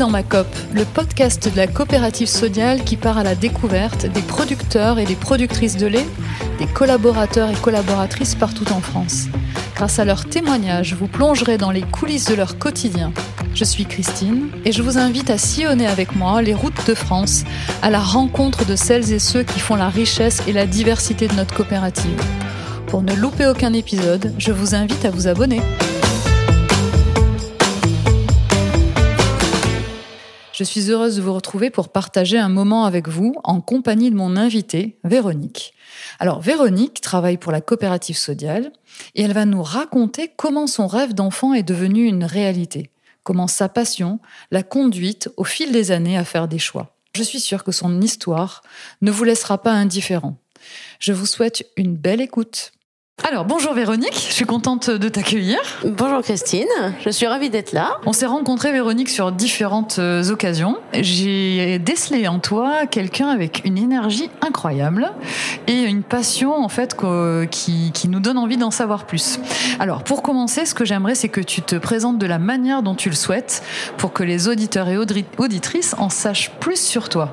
Dans ma COP, le podcast de la coopérative sodiale qui part à la découverte des producteurs et des productrices de lait, des collaborateurs et collaboratrices partout en France. Grâce à leurs témoignages, vous plongerez dans les coulisses de leur quotidien. Je suis Christine et je vous invite à sillonner avec moi les routes de France à la rencontre de celles et ceux qui font la richesse et la diversité de notre coopérative. Pour ne louper aucun épisode, je vous invite à vous abonner. Je suis heureuse de vous retrouver pour partager un moment avec vous en compagnie de mon invitée, Véronique. Alors, Véronique travaille pour la coopérative Sodial et elle va nous raconter comment son rêve d'enfant est devenu une réalité, comment sa passion l'a conduite au fil des années à faire des choix. Je suis sûre que son histoire ne vous laissera pas indifférent. Je vous souhaite une belle écoute. Alors, bonjour Véronique, je suis contente de t'accueillir. Bonjour Christine, je suis ravie d'être là. On s'est rencontrés Véronique sur différentes euh, occasions. J'ai décelé en toi quelqu'un avec une énergie incroyable et une passion en fait qui, qui nous donne envie d'en savoir plus. Alors, pour commencer, ce que j'aimerais c'est que tu te présentes de la manière dont tu le souhaites pour que les auditeurs et auditrices en sachent plus sur toi.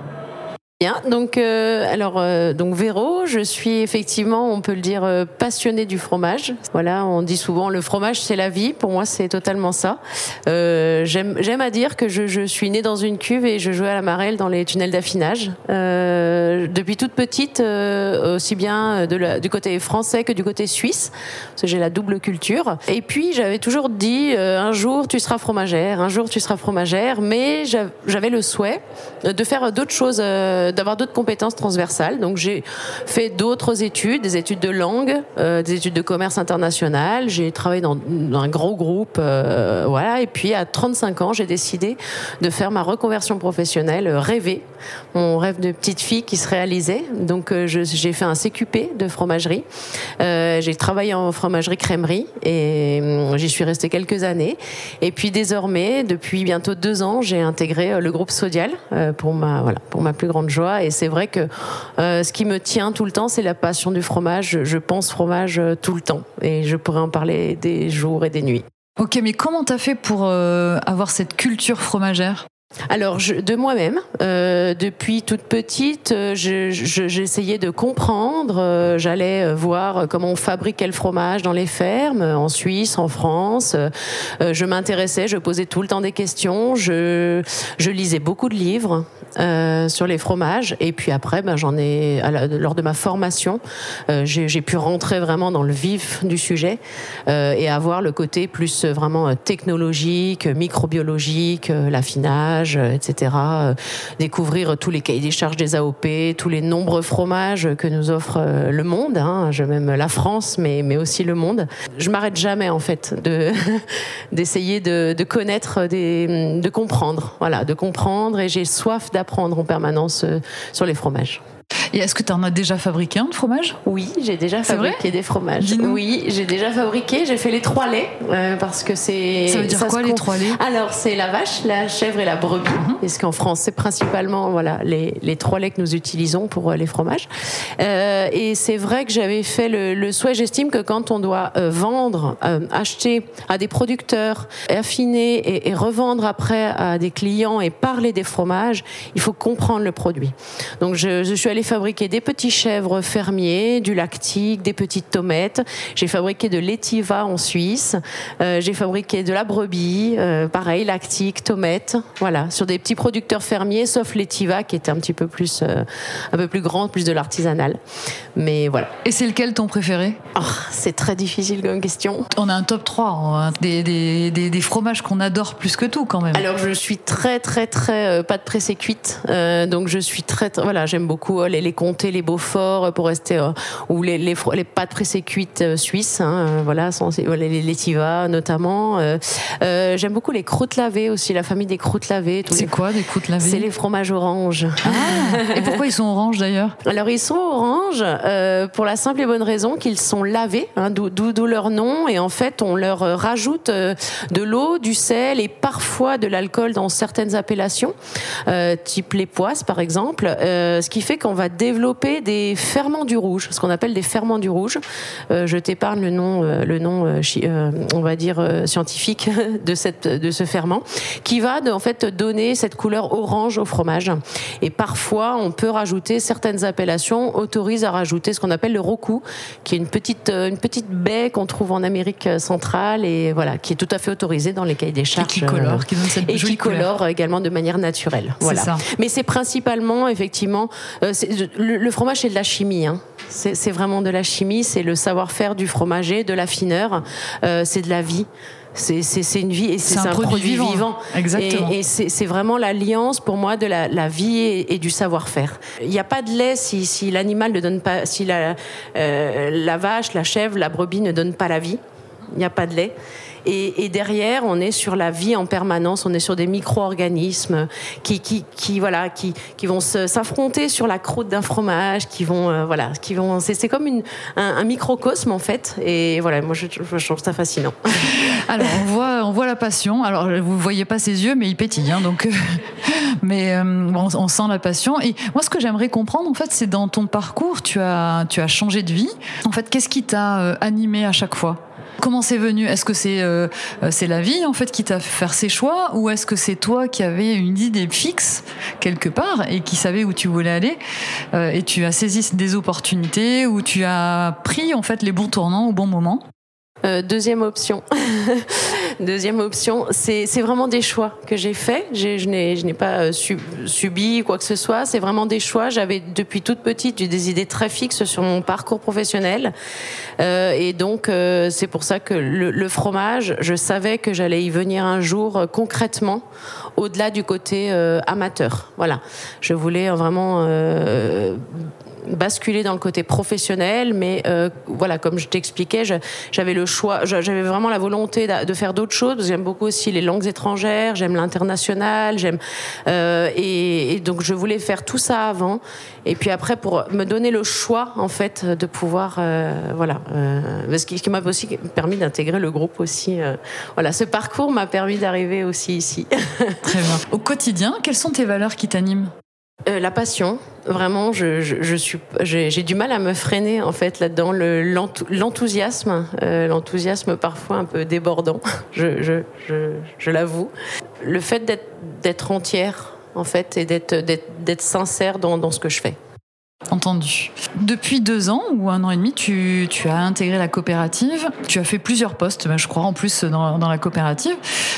Bien, donc euh, alors euh, donc Véro, je suis effectivement, on peut le dire, euh, passionnée du fromage. Voilà, on dit souvent le fromage c'est la vie. Pour moi, c'est totalement ça. j'aime j'aime à dire que je, je, suis née dans une cuve et je jouais à la marelle dans les tunnels d'affinage. depuis toute petite, aussi bien de la, du côté français que du côté suisse, parce que j'ai la double culture. Et puis j'avais toujours dit un jour tu seras fromagère, un jour tu seras fromagère, mais j'avais le souhait de faire d'autres choses euh, d'avoir d'autres compétences transversales. Donc j'ai fait d'autres études, des études de langue, euh, des études de commerce international. J'ai travaillé dans, un gros groupe, euh, voilà. Et puis à 35 ans, j'ai décidé de faire ma reconversion professionnelle, rêver, mon rêve de petite fille qui se réalisait. Donc j'ai fait un CQP de fromagerie. j'ai travaillé en fromagerie crèmerie et j'y suis restée quelques années. Et puis désormais, depuis bientôt deux ans, j'ai intégré le groupe Sodial pour ma voilà pour ma plus grande joie et c'est vrai que euh, ce qui me tient tout le temps, c'est la passion du fromage. Je pense fromage euh, tout le temps. Et je pourrais en parler des jours et des nuits. Ok, mais comment t'as fait pour euh, avoir cette culture fromagère? Alors, de moi-même, euh, depuis toute petite, euh, j'essayais de comprendre. Euh, j'allais voir comment on fabriquait le fromage dans les fermes, en Suisse, en France. je m'intéressais, je posais tout le temps des questions. Je, lisais beaucoup de livres sur les fromages. Et puis après, ben, lors de ma formation, j'ai pu rentrer vraiment dans le vif du sujet et avoir le côté plus vraiment technologique, microbiologique, l'affinage euh, etc. Euh, découvrir tous les cahiers des charges des AOP, tous les nombreux fromages que nous offre euh, le monde, hein, même la France, mais, mais aussi le monde. Je m'arrête jamais en fait de d'essayer de, connaître, de comprendre, voilà, de comprendre, et j'ai soif d'apprendre en permanence sur les fromages. Et est-ce que tu en as déjà fabriqué un de fromage? Oui, j'ai déjà fabriqué des fromages. Oui, j'ai déjà fabriqué. J'ai fait les trois laits euh, parce que c'est. Ça veut dire quoi les trois laits? Alors c'est la vache, la chèvre et la brebis. Mhm. Parce qu'en France, c'est principalement voilà les, les, trois laits que nous utilisons pour euh, les fromages. Euh, et c'est vrai que j'avais fait le, le souhait. J'estime que quand on doit euh, vendre, acheter à des producteurs, affiner et, et revendre après à des clients et parler des fromages, il faut comprendre le produit. Donc je, je suis allée fabriquer des petits chèvres fermiers, du lactique, des petites tomates. J'ai fabriqué de l'étiva en Suisse. Euh, j'ai fabriqué de la brebis, euh, pareil, lactique, tomate. Voilà, sur des petits producteurs fermiers, sauf l'étiva qui était un petit peu plus, euh, un peu plus grand, plus de l'artisanal. Mais voilà. Et c'est lequel ton préféré? Oh, C'est très difficile comme question. On a un top 3, hein. des, des, des, des, fromages qu'on adore plus que tout quand même. Alors je suis très très très pas de pressée cuite, donc je suis très, très voilà, j'aime beaucoup les, les comtés, les Beaufort pour rester euh, ou les, les, les pâtes pressées cuites euh, suisses, hein, euh, voilà, sans, les, les Tiva notamment. J'aime beaucoup les croûtes lavées aussi, la famille des croûtes lavées. C'est quoi des croûtes lavées? C'est les fromages oranges. Ah, et pourquoi ils sont oranges d'ailleurs? Alors ils sont oranges pour la simple et bonne raison qu'ils sont lavés, hein, d'où leur nom, et en fait on leur rajoute de l'eau, du sel et parfois de l'alcool dans certaines appellations, type les poisses par exemple, ce qui fait qu'on va développé des ferments du rouge, ce qu'on appelle des ferments du rouge. je t'épargne le nom, le nom, on va dire scientifique de cette de ce ferment, qui va en fait donner cette couleur orange au fromage. Et parfois, on peut rajouter certaines appellations autorisent à rajouter ce qu'on appelle le roku, qui est une petite une petite baie qu'on trouve en Amérique centrale et voilà, qui est tout à fait autorisée dans les cahiers des charges. Et qui colore, qui donne cette et qui colore également de manière naturelle. Voilà. Ça. Mais c'est principalement effectivement le, fromage c'est de la chimie. Hein. C'est vraiment de la chimie, c'est le savoir-faire du fromager, de la fineur, euh, c'est de la vie. C'est une vie et c'est un, produit, vivant. Exactement. Et, c'est vraiment l'alliance pour moi de la, vie et, du savoir-faire. Il n'y a pas de lait si, si l'animal ne donne pas, si la, euh, la vache, la chèvre, la brebis ne donne pas la vie. Il n'y a pas de lait. Et, derrière, on est sur la vie en permanence, on est sur des micro-organismes qui, voilà, qui, vont s'affronter sur la croûte d'un fromage, qui vont, euh, voilà, qui vont, c'est comme un, microcosme en fait. Et voilà, moi je, trouve ça fascinant. Alors on voit, on voit la passion. Alors vous voyez pas ses yeux, mais il pétille, hein, donc. mais euh, on, on, sent la passion. Et moi, ce que j'aimerais comprendre, en fait, c'est dans ton parcours, tu as, tu as changé de vie. En fait, qu'est-ce qui t'a euh, animé à chaque fois? Comment c'est venu? Est-ce que c'est euh, c'est la vie en fait qui t'a fait faire ces choix? Ou est-ce que c'est toi qui avais une idée fixe quelque part et qui savait où tu voulais aller? Euh, et tu as saisi des opportunités ou tu as pris en fait les bons tournants au bon moment? Euh, deuxième option. deuxième option, c'est vraiment des choix que j'ai faits. Je n'ai pas euh, subi quoi que ce soit. C'est vraiment des choix. J'avais depuis toute petite des idées très fixes sur mon parcours professionnel. Euh, et donc, c'est pour ça que le, fromage, je savais que j'allais y venir un jour concrètement, au-delà du côté amateur. Voilà. Je voulais vraiment basculer dans le côté professionnel, mais euh, voilà, comme je t'expliquais, j'avais le choix, j'avais vraiment la volonté de faire d'autres choses. J'aime beaucoup aussi les langues étrangères, j'aime l'international, j'aime euh, et, et, donc je voulais faire tout ça avant. Et puis après, pour me donner le choix, en fait, de pouvoir, euh, voilà, euh, ce qui, qui m'a aussi permis d'intégrer le groupe aussi. Euh, voilà, ce parcours m'a permis d'arriver aussi ici. Très bien. Au quotidien, quelles sont tes valeurs qui t'animent? Euh, la passion, vraiment, je, j'ai du mal à me freiner en fait là-dedans. L'enthousiasme, euh, l'enthousiasme parfois un peu débordant, je, je, l'avoue. Le fait d'être entière en fait et d'être sincère dans ce que je fais. Entendu. Depuis deux ans ou un an et demi, tu, tu, as intégré la coopérative. Tu as fait plusieurs postes, je crois, en plus dans, dans la coopérative.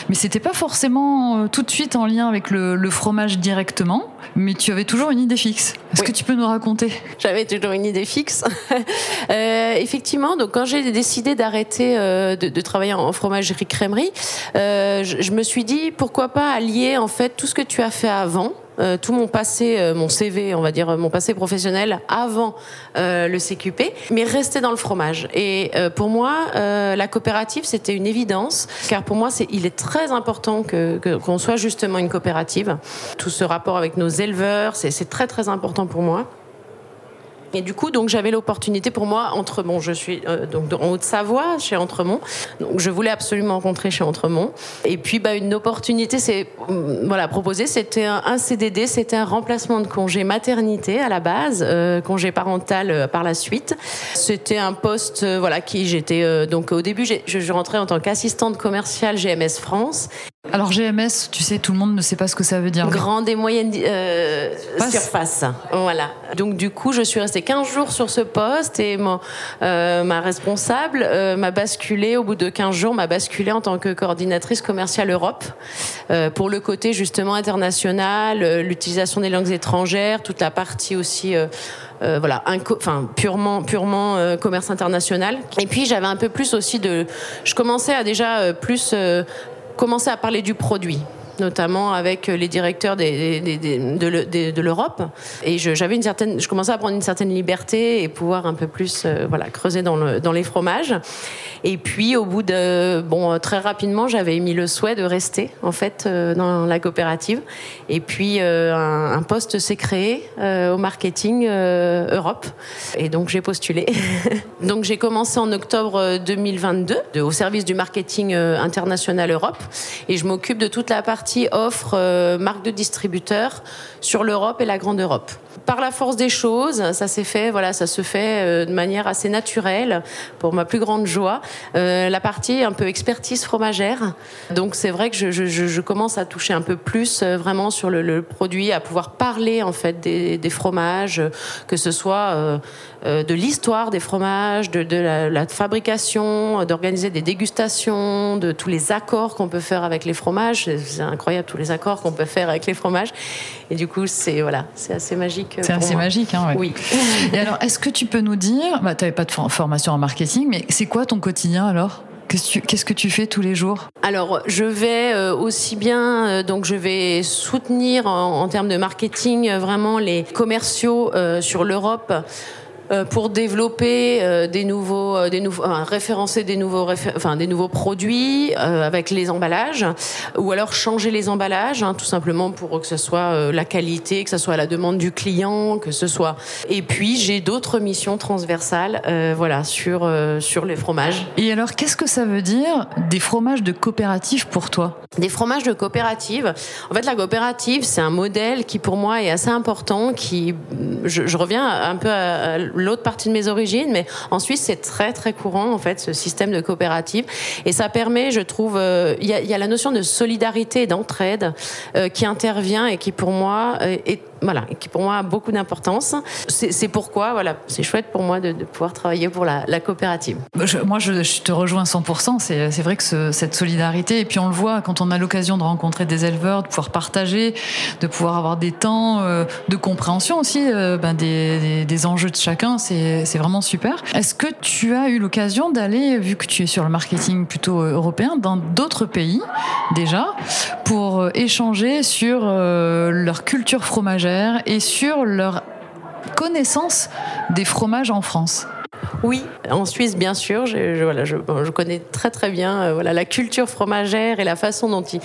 Mais c'était pas forcément euh, tout de suite en lien avec le, le, fromage directement. Mais tu avais toujours une idée fixe. Est-ce oui. que tu peux nous raconter? J'avais toujours une idée fixe. euh, effectivement, donc quand j'ai décidé d'arrêter euh, de, de, travailler en fromagerie crèmerie, euh, je, je me suis dit pourquoi pas allier en fait tout ce que tu as fait avant euh, tout mon passé, euh, mon CV, on va dire mon passé professionnel avant euh, le CQP, mais rester dans le fromage. Et pour moi, la coopérative, c'était une évidence, car pour moi, il est très important que, qu'on soit justement une coopérative. Tout ce rapport avec nos éleveurs, c'est très très important pour moi. Et du coup, donc j'avais l'opportunité pour moi entre je suis euh, donc en Haute-Savoie chez Entremont, donc je voulais absolument rencontrer chez Entremont. Et puis bah une opportunité c'est mm, voilà proposée, c'était un, CDD, c'était un remplacement de congé maternité à la base, euh, congé parental euh, par la suite. C'était un poste voilà qui j'étais donc au début je rentrais en tant qu'assistante commerciale GMS France. Alors GMS, tu sais, tout le monde ne sait pas ce que ça veut dire. Grande et moyenne euh, surface. Voilà. Donc du coup, je suis restée 15 jours sur ce poste et mon, euh, ma responsable euh, m'a basculé, au bout de 15 jours, m'a basculé en tant que coordinatrice commerciale Europe euh, pour le côté justement international, euh, l'utilisation des langues étrangères, toute la partie aussi... Euh, voilà, enfin purement purement euh, commerce international. Et puis j'avais un peu plus aussi de, je commençais à déjà euh, plus commencer à parler du produit notamment avec les directeurs de, l'Europe. Et j'avais une certaine, je commençais à prendre une certaine liberté et pouvoir un peu plus, euh, voilà, creuser dans, le, dans les fromages. Et puis, au bout de, bon, très rapidement, j'avais émis le souhait de rester, en fait, euh, dans la coopérative. Et puis, euh, un, poste s'est créé au marketing Europe. Et donc, j'ai postulé. donc, j'ai commencé en octobre 2022 de, au service du marketing international Europe. Et je m'occupe de toute la partie offre marque de distributeur sur l'Europe et la grande Europe par la force des choses, ça s'est fait, voilà, ça se fait euh, de manière assez naturelle, pour ma plus grande joie. Euh, la partie un peu expertise fromagère. Donc c'est vrai que je, commence à toucher un peu plus euh, vraiment sur le, produit, à pouvoir parler en fait des, fromages, que ce soit euh, euh de l'histoire des fromages, de, la, fabrication, d'organiser des dégustations, de tous les accords qu'on peut faire avec les fromages. C'est incroyable tous les accords qu'on peut faire avec les fromages. Et du coup, c'est voilà, c'est assez magique c'est assez magique, hein, ouais. Oui. Et alors, est-ce que tu peux nous dire, bah, tu n'avais pas de formation en marketing, mais c'est quoi ton quotidien alors? Qu'est-ce que tu fais tous les jours? Alors, je vais euh, aussi bien, euh, donc je vais soutenir en, en termes de marketing euh, vraiment les commerciaux euh, sur l'Europe euh, pour développer euh, des nouveaux, euh, des nouveaux, enfin, référencer des nouveaux, réfé enfin des nouveaux produits avec les emballages, ou alors changer les emballages, hein, tout simplement pour que ce soit la qualité, que ce soit à la demande du client, que ce soit. Et puis j'ai d'autres missions transversales, voilà, sur sur les fromages. Et alors, qu'est-ce que ça veut dire des fromages de coopérative pour toi? Des fromages de coopérative. En fait, la coopérative, c'est un modèle qui pour moi est assez important. Qui, je, je reviens un peu à, à l'autre partie de mes origines, mais en Suisse, c'est très très courant en fait ce système de coopérative, et ça permet, je trouve, il euh, y, a, y, a, la notion de solidarité et d'entraide euh, qui intervient et qui pour moi euh, est voilà, qui pour moi a beaucoup d'importance. C'est pourquoi, voilà, c'est chouette pour moi de, pouvoir travailler pour la, coopérative. Je, moi, je, te rejoins 100%. C'est vrai que ce, cette solidarité, et puis on le voit quand on a l'occasion de rencontrer des éleveurs, de pouvoir partager, de pouvoir avoir des temps euh, de compréhension aussi euh, ben des, enjeux de chacun, c'est vraiment super. Est-ce que tu as eu l'occasion d'aller, vu que tu es sur le marketing plutôt euh, européen, dans d'autres pays déjà, pour échanger sur leur culture fromagère et sur leur connaissance des fromages en France. Oui, en Suisse, bien sûr. Je, voilà, je, je connais très très bien euh, voilà, la culture fromagère et la façon dont ils,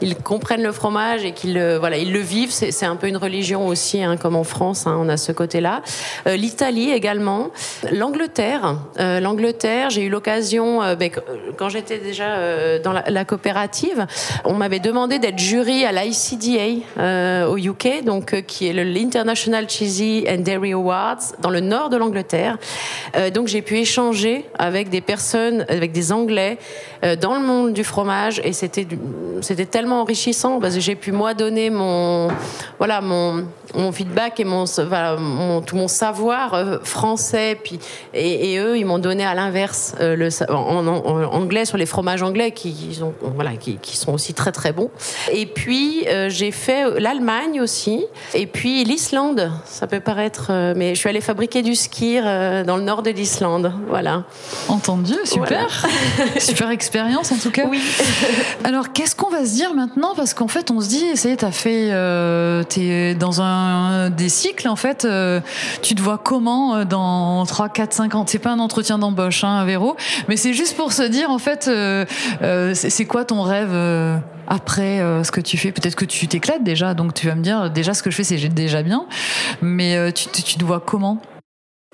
ils comprennent le fromage et qu'ils voilà, ils le vivent. C'est un peu une religion aussi, hein, comme en France, hein, on a ce côté-là. Euh, L'Italie également. L'Angleterre. Euh, L'Angleterre, j'ai eu l'occasion, ben, quand j'étais déjà dans la, la, coopérative, on m'avait demandé d'être jury à l'ICDA au UK, donc, qui est l'International Cheesy and Dairy Awards, dans le nord de l'Angleterre. Euh, donc j'ai pu échanger avec des personnes, avec des Anglais euh, dans le monde du fromage et c'était c'était tellement enrichissant parce que j'ai pu moi donner mon voilà mon mon feedback et mon, voilà, mon tout mon savoir euh, français puis et, et eux ils m'ont donné à l'inverse euh, le en, en, en, anglais sur les fromages anglais qui sont voilà qui, qui sont aussi très très bons. Et puis euh, j'ai fait l'Allemagne aussi et puis l'Islande. Ça peut paraître euh, mais je suis allée fabriquer du ski dans le nord de l'Islande voilà. Entendu super. Voilà. super expérience en tout cas. Oui. Alors qu'est-ce qu'on va se dire maintenant? Parce qu'en fait on se dit ça y est t'as fait euh, t'es dans un des cycles en fait euh, tu te vois comment euh, dans 3 4 5 ans? C'est pas un entretien d'embauche hein, Véro mais c'est juste pour se dire en fait euh, c'est quoi ton rêve après ce que tu fais? Peut-être que tu t'éclates déjà donc tu vas me dire déjà ce que je fais c'est déjà bien mais tu, tu te vois comment?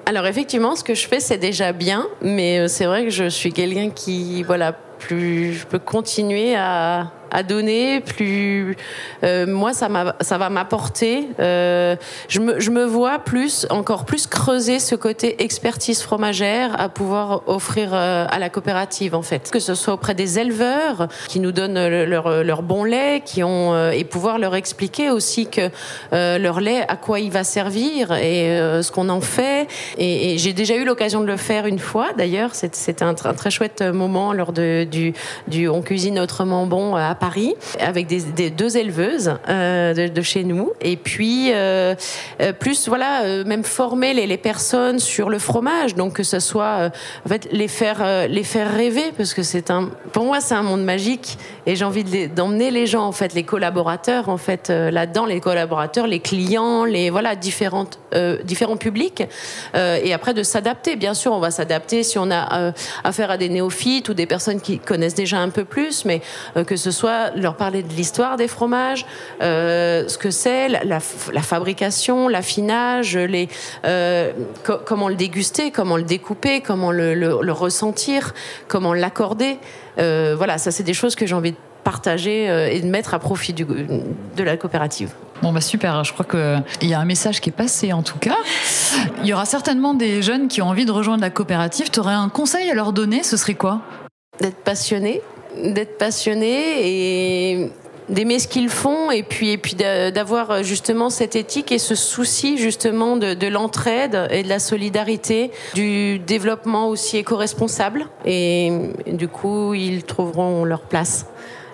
Alors effectivement, ce que je fais, c'est déjà bien, mais c'est vrai que je suis quelqu'un qui, voilà, plus je peux continuer à, à donner, plus euh, moi ça, ça va m'apporter. Euh, je, me, je me vois plus, encore plus creuser ce côté expertise fromagère à pouvoir offrir euh, à la coopérative en fait. Que ce soit auprès des éleveurs qui nous donnent leur, leur bon lait, qui ont et pouvoir leur expliquer aussi que leur lait à quoi il va servir et ce qu'on en fait. Et, j'ai déjà eu l'occasion de le faire une fois d'ailleurs. C'était un, un, très chouette moment lors de, du, du On cuisine autrement bon à Paris avec des, deux éleveuses euh, de, chez nous. Et puis euh, euh, plus voilà même former les, les, personnes sur le fromage. Donc que ce soit en fait les faire les faire rêver parce que c'est un pour moi c'est un monde magique. Et j'ai envie d'emmener les, les gens en fait les collaborateurs en fait là-dedans les collaborateurs les clients les voilà différentes différents publics. Et après de s'adapter. Bien sûr on va s'adapter si on a affaire à des néophytes ou des personnes qui connaissent déjà un peu plus mais que ce soit leur parler de l'histoire des fromages, euh, ce que c'est, la, la, la, fabrication, l'affinage, les, euh, co comment le déguster, comment le découper, comment le, le, le ressentir, comment l'accorder. Euh, voilà, ça c'est des choses que j'ai envie de partager et de mettre à profit du, de la coopérative. Bon bah super, je crois qu'il y a un message qui est passé en tout cas. Il y aura certainement des jeunes qui ont envie de rejoindre la coopérative. Tu aurais un conseil à leur donner, ce serait quoi? D'être passionné, d'être passionné et d'aimer ce qu'ils font et puis et puis d'avoir justement cette éthique et ce souci justement de, de l'entraide et de la solidarité, du développement aussi éco-responsable et du coup ils trouveront leur place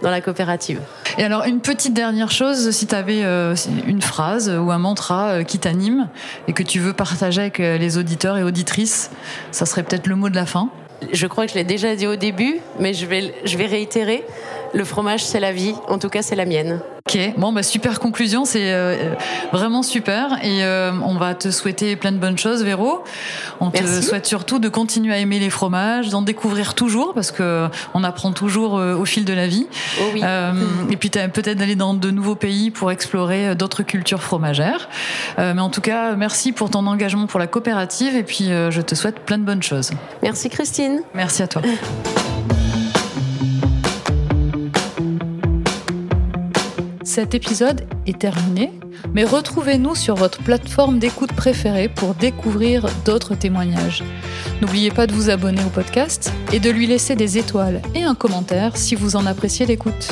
dans la coopérative. Et alors, une petite dernière chose, si tu avais euh, une phrase ou un mantra euh, qui t'anime et que tu veux partager avec euh, les auditeurs et auditrices, ça serait peut-être le mot de la fin. Je crois que je l'ai déjà dit au début, mais je vais, je vais réitérer. Le fromage, c'est la vie. En tout cas, c'est la mienne. Ok, bon, bah, super conclusion, c'est euh, vraiment super. Et euh, on va te souhaiter plein de bonnes choses, Véro. On te souhaite surtout de continuer à aimer les fromages, d'en découvrir toujours, parce que on apprend toujours euh, au fil de la vie. Oh oui. et puis peut-être d'aller dans de nouveaux pays pour explorer d'autres cultures fromagères. mais en tout cas, merci pour ton engagement pour la coopérative, et puis je te souhaite plein de bonnes choses. Merci Christine. Merci à toi. Cet épisode est terminé, mais retrouvez-nous sur votre plateforme d'écoute préférée pour découvrir d'autres témoignages. N'oubliez pas de vous abonner au podcast et de lui laisser des étoiles et un commentaire si vous en appréciez l'écoute.